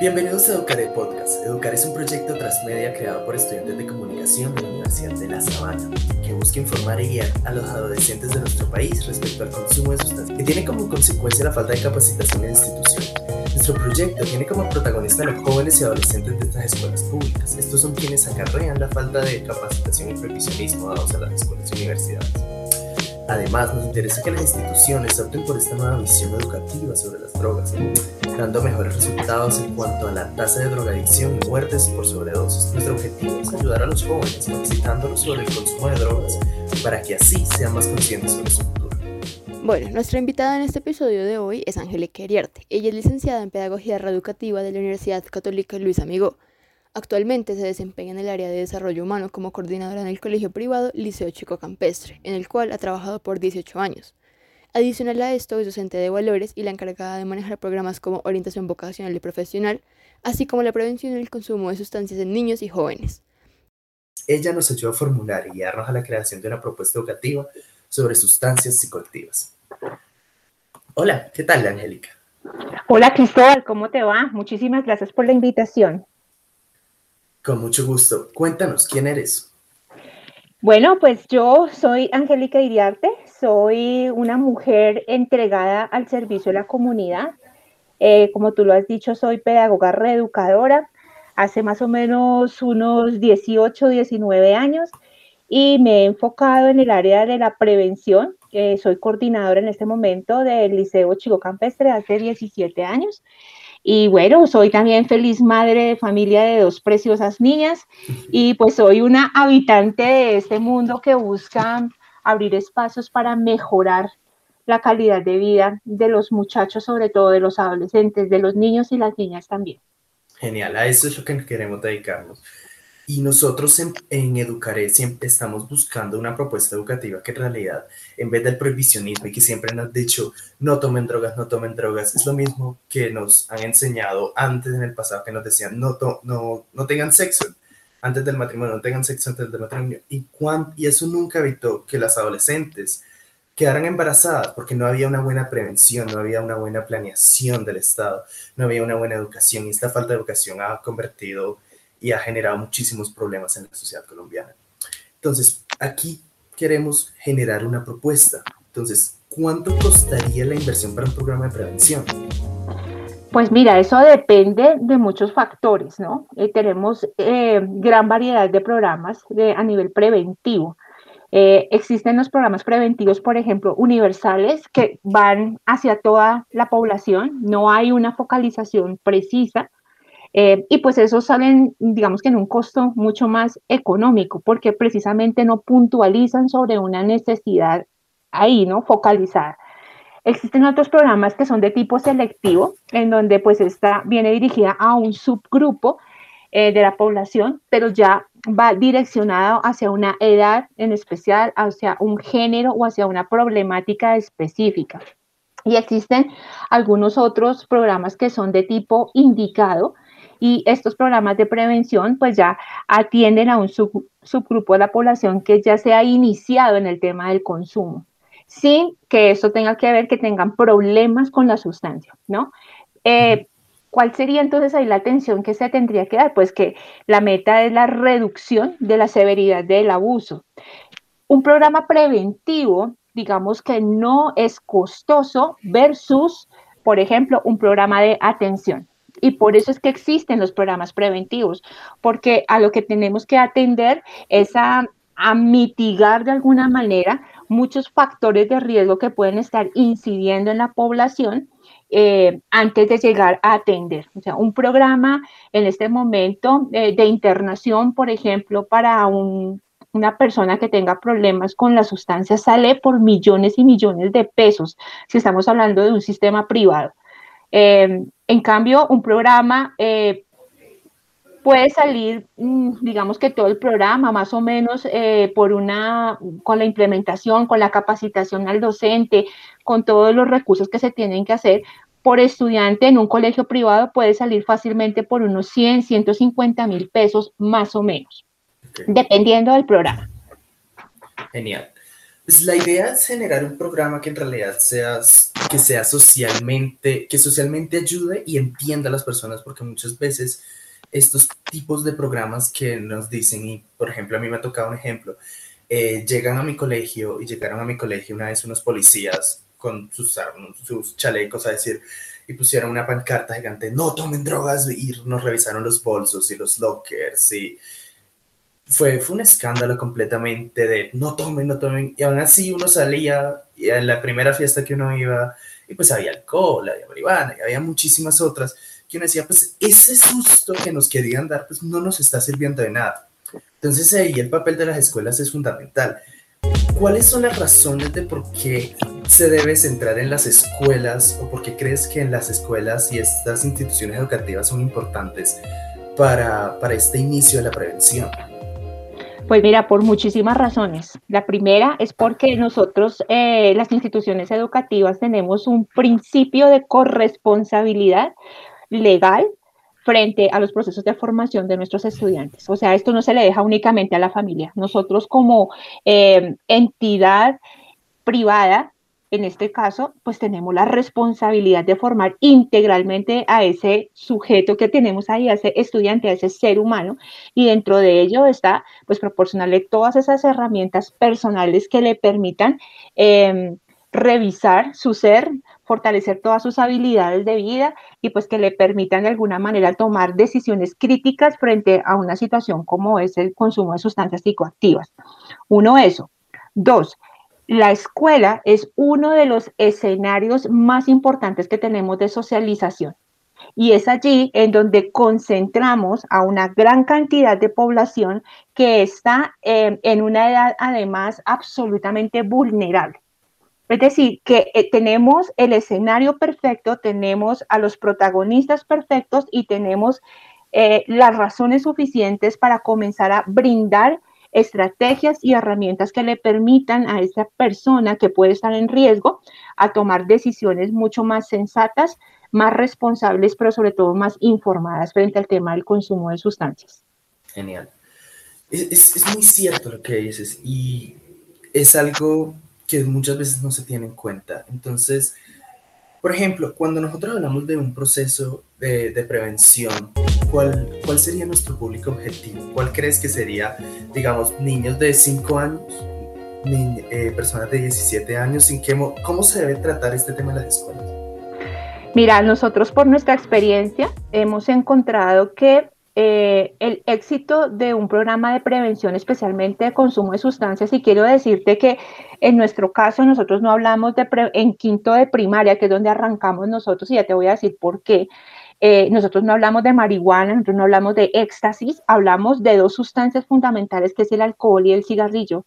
Bienvenidos a Educar el Podcast. Educar es un proyecto transmedia creado por estudiantes de comunicación de la Universidad de La Sabana, que busca informar y guiar a los adolescentes de nuestro país respecto al consumo de sustancias, que tiene como consecuencia la falta de capacitación en instituciones. Nuestro proyecto tiene como protagonista a los jóvenes y adolescentes de estas escuelas públicas. Estos son quienes acarrean la falta de capacitación y prohibicionismo dados a las escuelas y universidades. Además, nos interesa que las instituciones opten por esta nueva visión educativa sobre las drogas, dando mejores resultados en cuanto a la tasa de drogadicción y muertes por sobredosis. Nuestro objetivo es ayudar a los jóvenes capacitándolos sobre el consumo de drogas para que así sean más conscientes sobre su futuro. Bueno, nuestra invitada en este episodio de hoy es Angélica Eriarte. Ella es licenciada en Pedagogía Reeducativa de la Universidad Católica Luis Amigo. Actualmente se desempeña en el área de desarrollo humano como coordinadora en el colegio privado Liceo Chico Campestre, en el cual ha trabajado por 18 años. Adicional a esto, es docente de valores y la encargada de manejar programas como orientación vocacional y profesional, así como la prevención del consumo de sustancias en niños y jóvenes. Ella nos ayuda a formular y guiarnos a la creación de una propuesta educativa sobre sustancias psicoactivas. Hola, ¿qué tal, Angélica? Hola, Cristóbal, ¿cómo te va? Muchísimas gracias por la invitación. Con mucho gusto. Cuéntanos, ¿quién eres? Bueno, pues yo soy Angélica Iriarte, soy una mujer entregada al servicio de la comunidad. Eh, como tú lo has dicho, soy pedagoga reeducadora hace más o menos unos 18, 19 años y me he enfocado en el área de la prevención. Soy coordinadora en este momento del Liceo Chico Campestre hace 17 años y bueno, soy también feliz madre de familia de dos preciosas niñas y pues soy una habitante de este mundo que busca abrir espacios para mejorar la calidad de vida de los muchachos, sobre todo de los adolescentes, de los niños y las niñas también. Genial, a eso es lo que queremos dedicarnos. Y nosotros en, en, Educaré siempre estamos buscando una propuesta educativa que en realidad, en vez del prohibicionismo y que siempre nos han dicho no tomen drogas, no tomen drogas, es lo mismo que nos han enseñado antes en el pasado, que nos decían no, no, no tengan sexo antes del matrimonio, no tengan sexo antes del matrimonio. Y, y eso nunca evitó que las adolescentes quedaran embarazadas porque no había una buena prevención, no había una buena planeación del Estado, no había una buena educación y esta falta de educación ha convertido y ha generado muchísimos problemas en la sociedad colombiana. Entonces, aquí queremos generar una propuesta. Entonces, ¿cuánto costaría la inversión para un programa de prevención? Pues mira, eso depende de muchos factores, ¿no? Eh, tenemos eh, gran variedad de programas a nivel preventivo. Eh, existen los programas preventivos, por ejemplo, universales, que van hacia toda la población, no hay una focalización precisa eh, y pues esos salen, digamos que en un costo mucho más económico, porque precisamente no puntualizan sobre una necesidad ahí, ¿no? Focalizada. Existen otros programas que son de tipo selectivo, en donde pues esta viene dirigida a un subgrupo eh, de la población, pero ya va direccionado hacia una edad en especial, hacia un género o hacia una problemática específica. Y existen algunos otros programas que son de tipo indicado, y estos programas de prevención pues ya atienden a un subgrupo de la población que ya se ha iniciado en el tema del consumo, sin que eso tenga que ver que tengan problemas con la sustancia, ¿no? Eh, ¿Cuál sería entonces ahí la atención que se tendría que dar? Pues que la meta es la reducción de la severidad del abuso. Un programa preventivo, digamos que no es costoso versus, por ejemplo, un programa de atención. Y por eso es que existen los programas preventivos, porque a lo que tenemos que atender es a, mitigar de alguna manera muchos factores de riesgo que pueden estar incidiendo en la población eh, antes de llegar a atender. O sea, un programa en este momento eh, de internación, por ejemplo, para una persona que tenga problemas con la sustancia sale por millones y millones de pesos, si estamos hablando de un sistema privado. Eh, en cambio, un programa eh, puede salir, mm, digamos que todo el programa, más o menos eh, por una, con la implementación, con la capacitación al docente, con todos los recursos que se tienen que hacer, por estudiante en un colegio privado puede salir fácilmente por unos 100, 150 mil pesos más o menos, dependiendo del programa. Genial. Pues la idea es generar un programa que en realidad sea, que sea socialmente, que socialmente ayude y entienda a las personas, porque muchas veces estos tipos de programas que nos dicen, y por ejemplo a mí me ha tocado un ejemplo, eh, llegan a mi colegio y llegaron a mi colegio una vez unos policías con sus, sus chalecos a decir, y pusieron una pancarta gigante, no tomen drogas, y nos revisaron los bolsos y los lockers, y fue, fue un escándalo completamente de no tomen, no tomen, y aún así uno salía, y en la primera fiesta que uno iba, y pues había alcohol, había marihuana, y había muchísimas otras, que uno decía, pues ese susto que nos querían dar, pues no nos está sirviendo de nada. Entonces ahí el papel de las escuelas es fundamental. ¿Cuáles son las razones de por qué se debe centrar en las escuelas o por qué crees que en las escuelas y estas instituciones educativas son importantes para, para este inicio de la prevención? Pues mira, por muchísimas razones. La primera es porque nosotros, eh, las instituciones educativas, tenemos un principio de corresponsabilidad legal frente a los procesos de formación de nuestros estudiantes. O sea, esto no se le deja únicamente a la familia. Nosotros como eh, entidad privada, en este caso, pues tenemos la responsabilidad de formar integralmente a ese sujeto que tenemos ahí, a ese estudiante, a ese ser humano, y dentro de ello está, pues, proporcionarle todas esas herramientas personales que le permitan eh, revisar su ser, fortalecer todas sus habilidades de vida y pues que le permitan de alguna manera tomar decisiones críticas frente a una situación como es el consumo de sustancias psicoactivas. Uno, eso. Dos, la escuela es uno de los escenarios más importantes que tenemos de socialización. Y es allí en donde concentramos a una gran cantidad de población que está eh, en una edad además absolutamente vulnerable. Es decir, que eh, tenemos el escenario perfecto, tenemos a los protagonistas perfectos y tenemos eh, las razones suficientes para comenzar a brindar estrategias y herramientas que le permitan a esa persona que puede estar en riesgo a tomar decisiones mucho más sensatas, más responsables, pero sobre todo más informadas frente al tema del consumo de sustancias. Genial. Es, es muy cierto lo que dices y es algo que muchas veces no se tiene en cuenta. Entonces, por ejemplo, cuando nosotros hablamos de un proceso de, prevención, ¿cuál, ¿cuál sería nuestro público objetivo? ¿Cuál crees que sería, digamos, niños de 5 años, eh, personas de 17 años? ¿en qué, ¿Cómo se debe tratar este tema en las escuelas? Mira, nosotros por nuestra experiencia hemos encontrado que eh, el éxito de un programa de prevención, especialmente de consumo de sustancias, y quiero decirte que en nuestro caso nosotros no hablamos de en quinto de primaria, que es donde arrancamos nosotros, y ya te voy a decir por qué. Eh, nosotros no hablamos de marihuana, nosotros no hablamos de éxtasis, hablamos de dos sustancias fundamentales, que es el alcohol y el cigarrillo,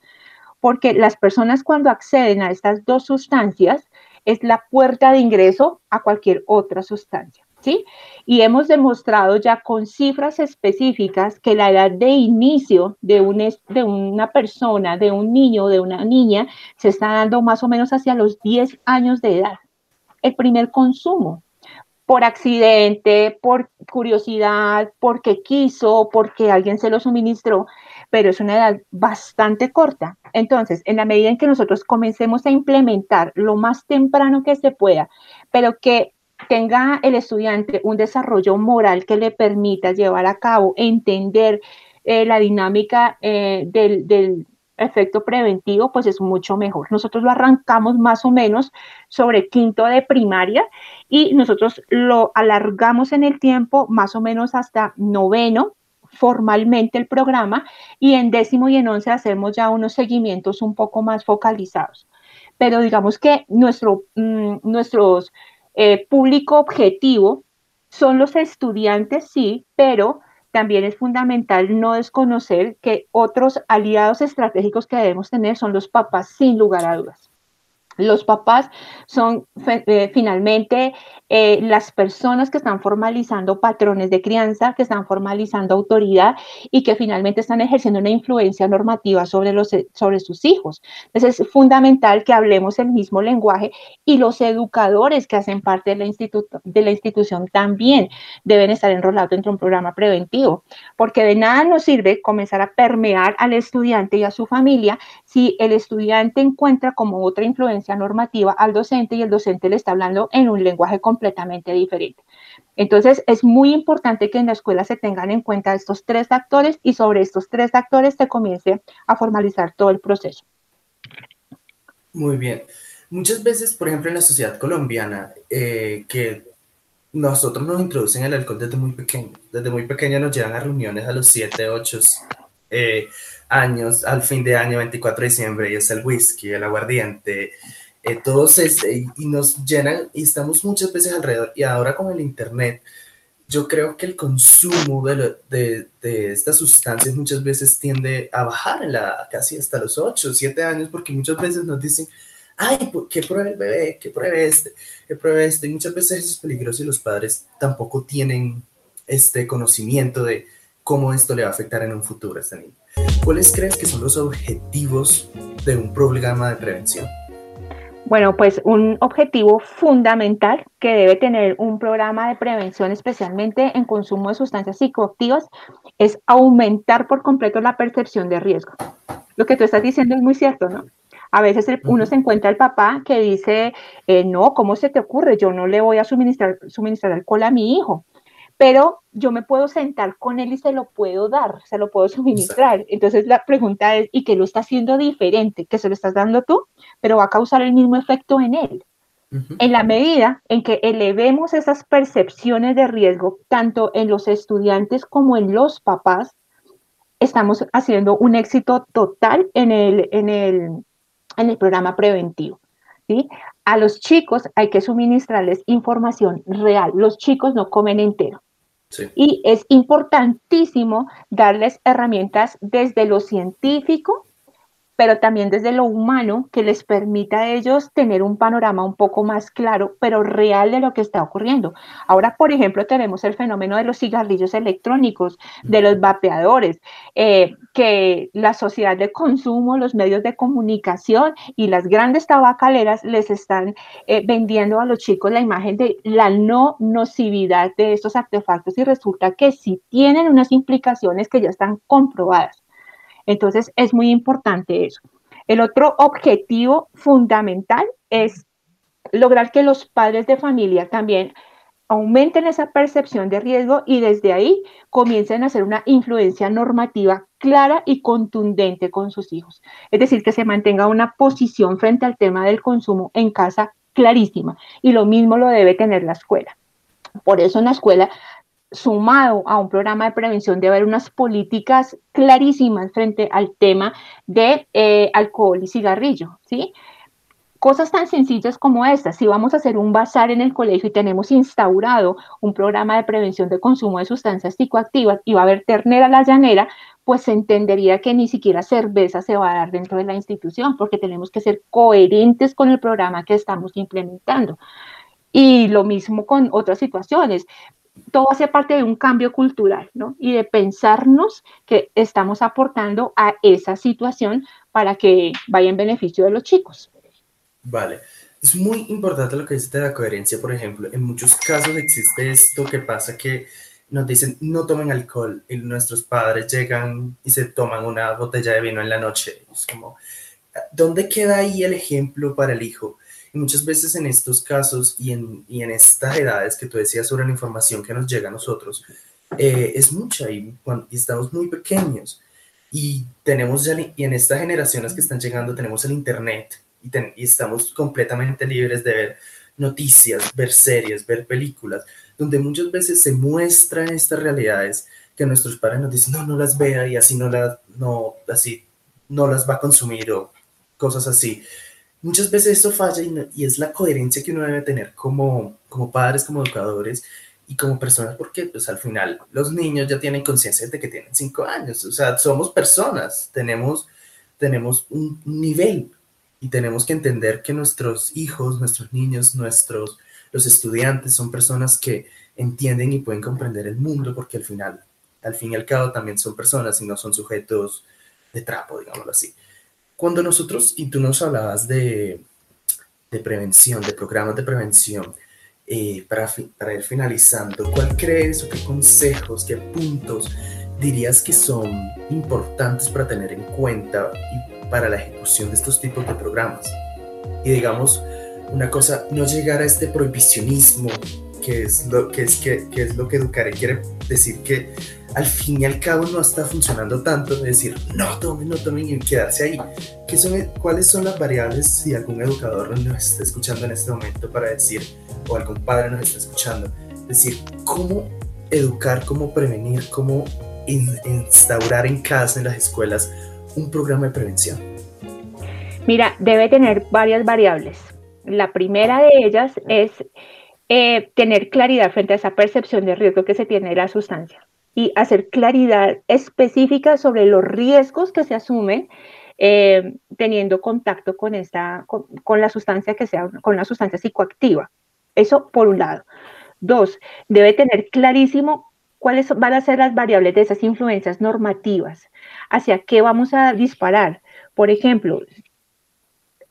porque las personas cuando acceden a estas dos sustancias es la puerta de ingreso a cualquier otra sustancia. ¿sí? Y hemos demostrado ya con cifras específicas que la edad de inicio de, de una persona, de un niño, de una niña, se está dando más o menos hacia los 10 años de edad. El primer consumo, por accidente, por curiosidad, porque quiso, porque alguien se lo suministró, pero es una edad bastante corta. Entonces, en la medida en que nosotros comencemos a implementar lo más temprano que se pueda, pero que tenga el estudiante un desarrollo moral que le permita llevar a cabo, entender eh, la dinámica eh, del, efecto preventivo, pues es mucho mejor. Nosotros lo arrancamos más o menos sobre quinto de primaria y nosotros lo alargamos en el tiempo más o menos hasta noveno formalmente el programa y en décimo y en once hacemos ya unos seguimientos un poco más focalizados. Pero digamos que nuestro, mm, eh, público objetivo son los estudiantes, sí, pero también es fundamental no desconocer que otros aliados estratégicos que debemos tener son los papás, sin lugar a dudas. Los papás son eh, finalmente eh, las personas que están formalizando patrones de crianza, que están formalizando autoridad y que finalmente están ejerciendo una influencia normativa sobre, los, sobre sus hijos. Entonces es fundamental que hablemos el mismo lenguaje y los educadores que hacen parte de la, de la institución también deben estar enrolados dentro de un programa preventivo, porque de nada nos sirve comenzar a permear al estudiante y a su familia si el estudiante encuentra como otra influencia normativa al docente y el docente le está hablando en un lenguaje completamente diferente. Entonces, es muy importante que en la escuela se tengan en cuenta estos tres actores y sobre estos tres actores se comience a formalizar todo el proceso. Muy bien. Muchas veces, por ejemplo, en la sociedad colombiana, eh, que nosotros nos introducen el alcohol desde muy pequeño. Desde muy pequeño nos llevan a reuniones a los 7, 8 eh, años, al fin de año, 24 de diciembre, y es el whisky, el aguardiente, eh, todos este, y nos llenan y estamos muchas veces alrededor. Y ahora con el Internet, yo creo que el consumo de, de, de, estas sustancias muchas veces tiende a bajar en la, casi hasta los 8, 7 años, porque muchas veces nos dicen, ay, ¿qué pruebe el bebé? ¿Qué pruebe este? ¿Qué pruebe este? Y muchas veces eso es peligroso y los padres tampoco tienen este conocimiento de cómo esto le va a afectar en un futuro a este niño. ¿Cuáles crees que son los objetivos de un programa de prevención? Bueno, pues un objetivo fundamental que debe tener un programa de prevención, especialmente en consumo de sustancias psicoactivas, es aumentar por completo la percepción de riesgo. Lo que tú estás diciendo es muy cierto, ¿no? A veces uno se encuentra el papá que dice, eh, no, ¿cómo se te ocurre? Yo no le voy a suministrar, suministrar alcohol a mi hijo pero yo me puedo sentar con él y se lo puedo dar, se lo puedo suministrar. Entonces la pregunta es, ¿y qué lo está haciendo diferente? Que se lo estás dando tú, pero va a causar el mismo efecto en él. En la medida en que elevemos esas percepciones de riesgo, tanto en los estudiantes como en los papás, estamos haciendo un éxito total en el, en el, en el programa preventivo. ¿sí? A los chicos hay que suministrarles información real. Los chicos no comen entero. Y es importantísimo darles herramientas desde lo científico pero también desde lo humano que les permita a ellos tener un panorama un poco más claro, pero real de lo que está ocurriendo. Ahora, por ejemplo, tenemos el fenómeno de los cigarrillos electrónicos, de los vapeadores, eh, que la sociedad de consumo, los medios de comunicación y las grandes tabacaleras les están eh, vendiendo a los chicos la imagen de la no nocividad de estos artefactos y resulta que sí tienen unas implicaciones que ya están comprobadas. Entonces, es muy importante eso. El otro objetivo fundamental es lograr que los padres de familia también aumenten esa percepción de riesgo y desde ahí comiencen a hacer una influencia normativa clara y contundente con sus hijos. Es decir, que se mantenga una posición frente al tema del consumo en casa clarísima. Y lo mismo lo debe tener la escuela. Por eso en la escuela sumado a un programa de prevención de haber unas políticas clarísimas frente al tema de eh, alcohol y cigarrillo, ¿sí? Cosas tan sencillas como estas, si vamos a hacer un bazar en el colegio y tenemos instaurado un programa de prevención de consumo de sustancias psicoactivas y va a haber ternera a la llanera, pues se entendería que ni siquiera cerveza se va a dar dentro de la institución, porque tenemos que ser coherentes con el programa que estamos implementando. Y lo mismo con otras situaciones todo hace parte de un cambio cultural, ¿no? Y de pensarnos que estamos aportando a esa situación para que vaya en beneficio de los chicos. Vale. Es muy importante lo que dice de la coherencia, por ejemplo. En muchos casos existe esto que pasa que nos dicen no tomen alcohol y nuestros padres llegan y se toman una botella de vino en la noche. Es como, ¿dónde queda ahí el ejemplo para el hijo? Y muchas veces en estos casos y en, y en estas edades que tú decías sobre la información que nos llega a nosotros, eh, es mucha y, estamos muy pequeños. Y tenemos y en estas generaciones que están llegando tenemos el Internet y, y estamos completamente libres de ver noticias, ver series, ver películas, donde muchas veces se muestran estas realidades que nuestros padres nos dicen, no, no las vea y así no, las no, así no las va a consumir o cosas así muchas veces eso falla y, es la coherencia que uno debe tener como, como padres, como educadores y como personas, porque pues al final los niños ya tienen conciencia de que tienen cinco años, o sea, somos personas, tenemos, tenemos un nivel y tenemos que entender que nuestros hijos, nuestros niños, nuestros los estudiantes son personas que entienden y pueden comprender el mundo porque al final, al fin y al cabo también son personas y no son sujetos de trapo, digámoslo así. Cuando nosotros, y tú nos hablabas de, de prevención, de programas de prevención, eh, para, para ir finalizando, ¿cuál crees o qué consejos, qué puntos dirías que son importantes para tener en cuenta y para la ejecución de estos tipos de programas? Y digamos, una cosa, no llegar a este prohibicionismo, que es lo que, es, que, que es lo que Educaré quiere decir que al fin y al cabo no está funcionando tanto, es decir, no tomen, no tomen y quedarse ahí. ¿Qué son, ¿Cuáles son las variables si algún educador nos está escuchando en este momento para decir, o algún padre nos está escuchando, decir, cómo educar, cómo prevenir, cómo instaurar en casa, en las escuelas, un programa de prevención? Mira, debe tener varias variables. La primera de ellas es eh, tener claridad frente a esa percepción de riesgo que se tiene de la sustancia y hacer claridad específica sobre los riesgos que se asumen eh, teniendo contacto con, esta, con, la sustancia que sea, con la sustancia psicoactiva. Eso por un lado. Dos, debe tener clarísimo cuáles van a ser las variables de esas influencias normativas, hacia qué vamos a disparar. Por ejemplo,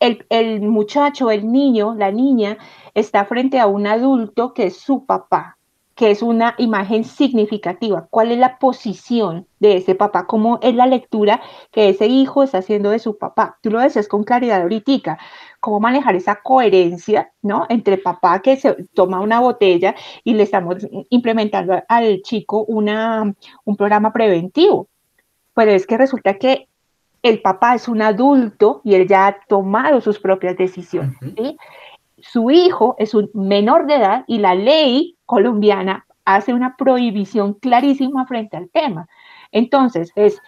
el, el muchacho, el niño, la niña está frente a un adulto que es su papá, que es una imagen significativa. ¿Cuál es la posición de ese papá? ¿Cómo es la lectura que ese hijo está haciendo de su papá? Tú lo decías con claridad ahorita. ¿Cómo manejar esa coherencia, ¿no? Entre papá que se toma una botella y le estamos implementando al chico una, un programa preventivo. Pero es que resulta que el papá es un adulto y él ya ha tomado sus propias decisiones. Su hijo es un menor de edad y la ley colombiana hace una prohibición clarísima frente al tema. Entonces, es,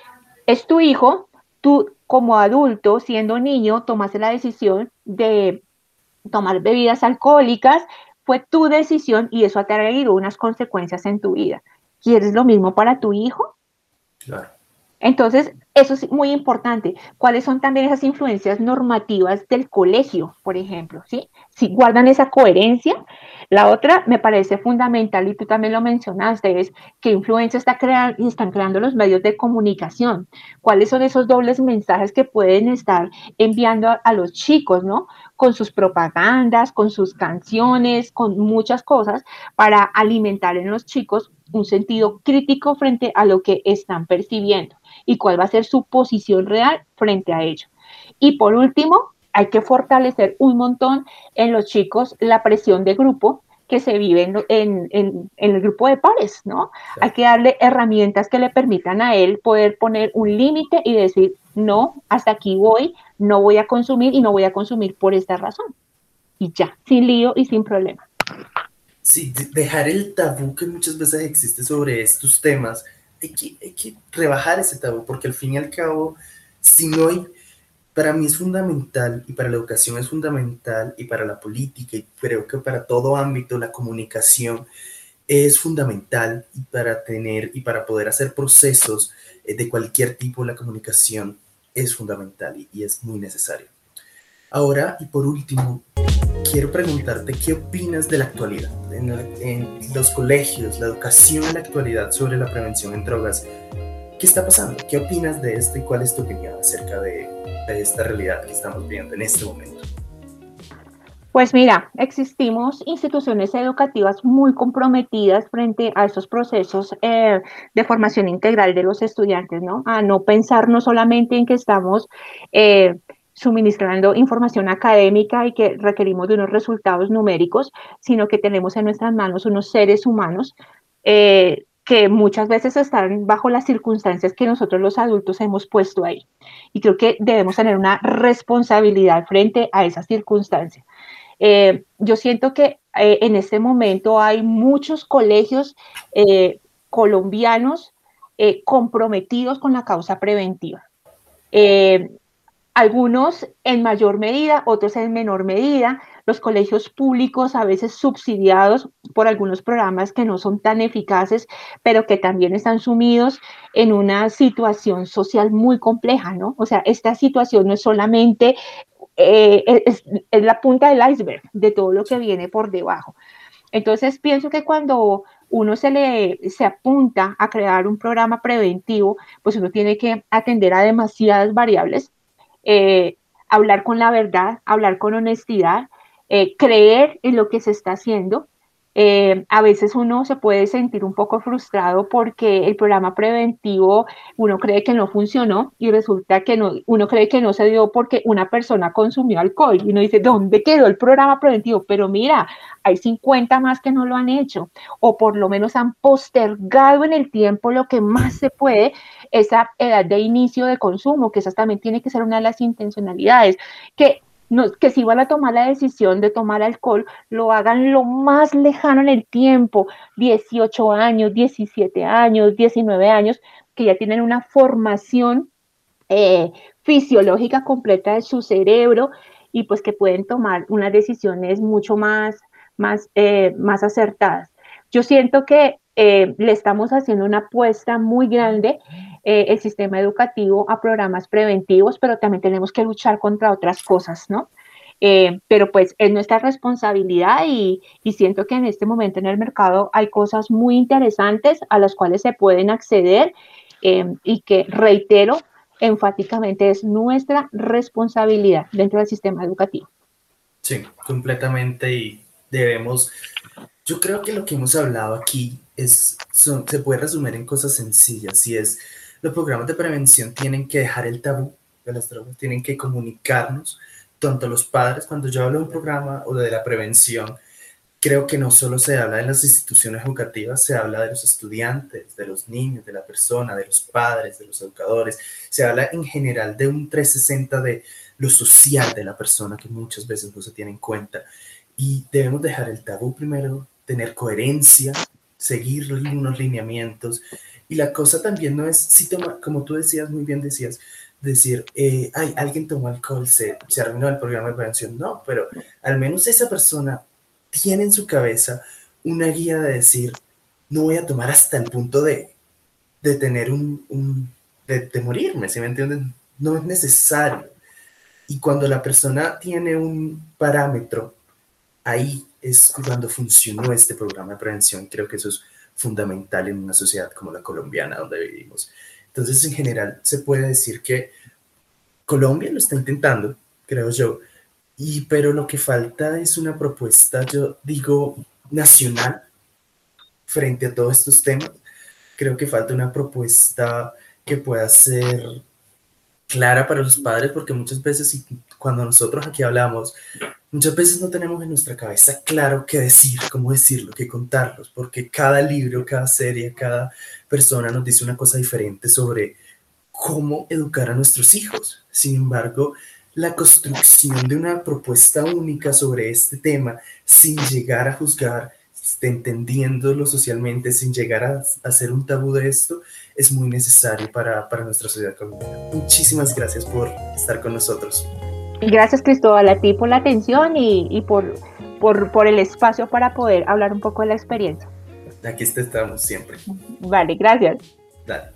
es tu hijo, tú como adulto, siendo niño, tomaste la decisión de tomar bebidas alcohólicas, fue tu decisión y eso ha traído unas consecuencias en tu vida. ¿Quieres lo mismo para tu hijo? Claro. Entonces, eso es muy importante. ¿Cuáles son también esas influencias normativas del colegio, por ejemplo? ¿sí? Si guardan esa coherencia. La otra me parece fundamental, y tú también lo mencionaste, es qué influencia está están creando los medios de comunicación. ¿Cuáles son esos dobles mensajes que pueden estar enviando a, a los chicos, ¿no? Con sus propagandas, con sus canciones, con muchas cosas para alimentar en los chicos un sentido crítico frente a lo que están percibiendo y cuál va a ser su posición real frente a ello. Y por último, hay que fortalecer un montón en los chicos la presión de grupo que se vive en, el grupo de pares, ¿no? Hay que darle herramientas que le permitan a él poder poner un límite y decir, no, hasta aquí voy, no voy a consumir y no voy a consumir por esta razón. Y ya, sin lío y sin problema. Sí, dejar el tabú que muchas veces existe sobre estos temas hay que, rebajar ese tabú, porque al fin y al cabo, si no hay, para mí es fundamental y para la educación es fundamental y para la política y creo que para todo ámbito la comunicación es fundamental y para tener y para poder hacer procesos eh, de cualquier tipo la comunicación es fundamental y es muy necesario. Ahora y por último, quiero preguntarte qué opinas de la actualidad, en, los colegios, la educación en la actualidad sobre la prevención en drogas. ¿Qué está pasando? ¿Qué opinas de esto y cuál es tu opinión acerca de, esta realidad que estamos viendo en este momento? Pues mira, existimos instituciones educativas muy comprometidas frente a estos procesos eh, de formación integral de los estudiantes, ¿no? A no pensar no solamente en que estamos eh, suministrando información académica y que requerimos de unos resultados numéricos, sino que tenemos en nuestras manos unos seres humanos eh, que muchas veces están bajo las circunstancias que nosotros los adultos hemos puesto ahí. Y creo que debemos tener una responsabilidad frente a esas circunstancias. Eh, yo siento que eh, en este momento hay muchos colegios colombianos comprometidos con la causa preventiva algunos en mayor medida, otros en menor medida, los colegios públicos a veces subsidiados por algunos programas que no son tan eficaces, pero que también están sumidos en una situación social muy compleja, ¿no? O sea, esta situación no es solamente eh, es, es, la punta del iceberg de todo lo que viene por debajo. Entonces pienso que cuando uno se le se apunta a crear un programa preventivo, pues uno tiene que atender a demasiadas variables, eh, hablar con la verdad, hablar con honestidad, eh, creer en lo que se está haciendo eh, a veces uno se puede sentir un poco frustrado porque el programa preventivo uno cree que no funcionó y resulta que no, uno cree que no se dio porque una persona consumió alcohol y uno dice, ¿dónde quedó el programa preventivo? Pero mira, hay 50 más que no lo han hecho o por lo menos han postergado en el tiempo lo que más se puede esa edad de inicio de consumo, que esa también tiene que ser una de las intencionalidades, que que si van a tomar la decisión de tomar alcohol, lo hagan lo más lejano en el tiempo, 18 años, 17 años, 19 años, que ya tienen una formación eh, fisiológica completa de su cerebro y pues que pueden tomar unas decisiones mucho más, más, eh, más acertadas. Yo siento que eh, le estamos haciendo una apuesta muy grande eh, el sistema educativo a programas preventivos, pero también tenemos que luchar contra otras cosas, ¿no? Eh, pero pues es nuestra responsabilidad y, y, siento que en este momento en el mercado hay cosas muy interesantes a las cuales se pueden acceder y que, reitero, enfáticamente es nuestra responsabilidad dentro del sistema educativo. Sí, completamente y debemos, yo creo que lo que hemos hablado aquí es, se puede resumir en cosas sencillas y es, los programas de prevención tienen que dejar el tabú de las drogas, tienen que comunicarnos, tanto los padres, cuando yo hablo de un programa o de la prevención, creo que no solo se habla de las instituciones educativas, se habla de los estudiantes, de los niños, de la persona, de los padres, de los educadores, se habla en general de un 360 de lo social de la persona que muchas veces no se tiene en cuenta. Y debemos dejar el tabú primero, tener coherencia, seguir unos lineamientos. Y la cosa también no es, si toma, como tú decías, muy bien decías, decir, eh, ay, alguien tomó alcohol, se, se arruinó el programa de prevención. No, pero al menos esa persona tiene en su cabeza una guía de decir, no voy a tomar hasta el punto de, de tener un, un de, morirme, ¿sí me entienden? No es necesario. Y cuando la persona tiene un parámetro, ahí es cuando funcionó este programa de prevención. Creo que eso es fundamental en una sociedad como la colombiana donde vivimos. Entonces, en general, se puede decir que Colombia lo está intentando, creo yo, y, pero lo que falta es una propuesta, yo digo, nacional frente a todos estos temas. Creo que falta una propuesta que pueda ser clara para los padres, porque muchas veces cuando nosotros aquí hablamos Muchas veces no tenemos en nuestra cabeza claro qué decir, cómo decirlo, qué contarlos, porque cada libro, cada serie, cada persona nos dice una cosa diferente sobre cómo educar a nuestros hijos. Sin embargo, la construcción de una propuesta única sobre este tema, sin llegar a juzgar, entendiéndolo socialmente, sin llegar a hacer un tabú de esto, es muy necesario para, para nuestra sociedad colombiana. Muchísimas gracias por estar con nosotros. Gracias Cristóbal a ti por la atención y, por, por, el espacio para poder hablar un poco de la experiencia. Aquí estamos siempre. Vale, gracias. Dale.